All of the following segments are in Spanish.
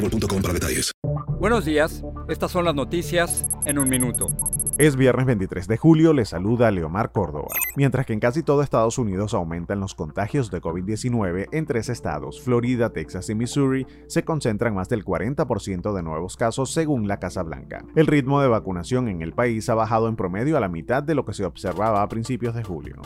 boostmobile.com para detalles. Buenos días, estas son las noticias en un minuto. Es viernes 23 de julio, le saluda Leomar Córdoba. Mientras que en casi todo Estados Unidos aumentan los contagios de COVID-19, en tres estados, Florida, Texas y Missouri, se concentran más del 40% de nuevos casos según la Casa Blanca. El ritmo de vacunación en el país ha bajado en promedio a la mitad de lo que se observaba a principios de julio.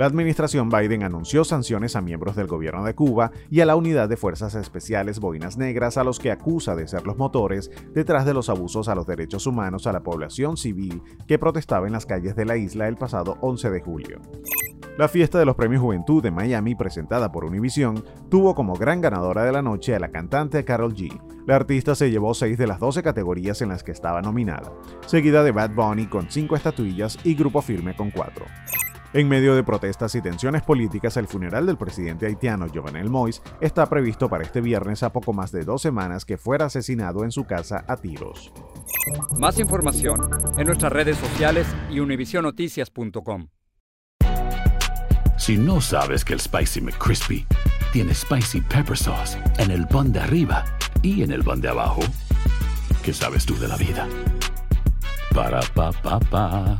La administración Biden anunció sanciones a miembros del gobierno de Cuba y a la unidad de fuerzas especiales Boinas Negras a los que acusa de ser los motores detrás de los abusos a los derechos humanos a la población civil que protestaba en las calles de la isla el pasado 11 de julio. La fiesta de los Premios Juventud de Miami, presentada por Univision, tuvo como gran ganadora de la noche a la cantante Carol G. La artista se llevó 6 de las 12 categorías en las que estaba nominada, seguida de Bad Bunny con 5 estatuillas y Grupo Firme con 4. En medio de protestas y tensiones políticas, el funeral del presidente haitiano Jovenel Moïse está previsto para este viernes a poco más de dos semanas que fuera asesinado en su casa a tiros. Más información en nuestras redes sociales y univisionoticias.com. Si no sabes que el Spicy McCrispy tiene Spicy Pepper Sauce en el pan de arriba y en el pan de abajo, ¿qué sabes tú de la vida? Para, pa, pa, pa.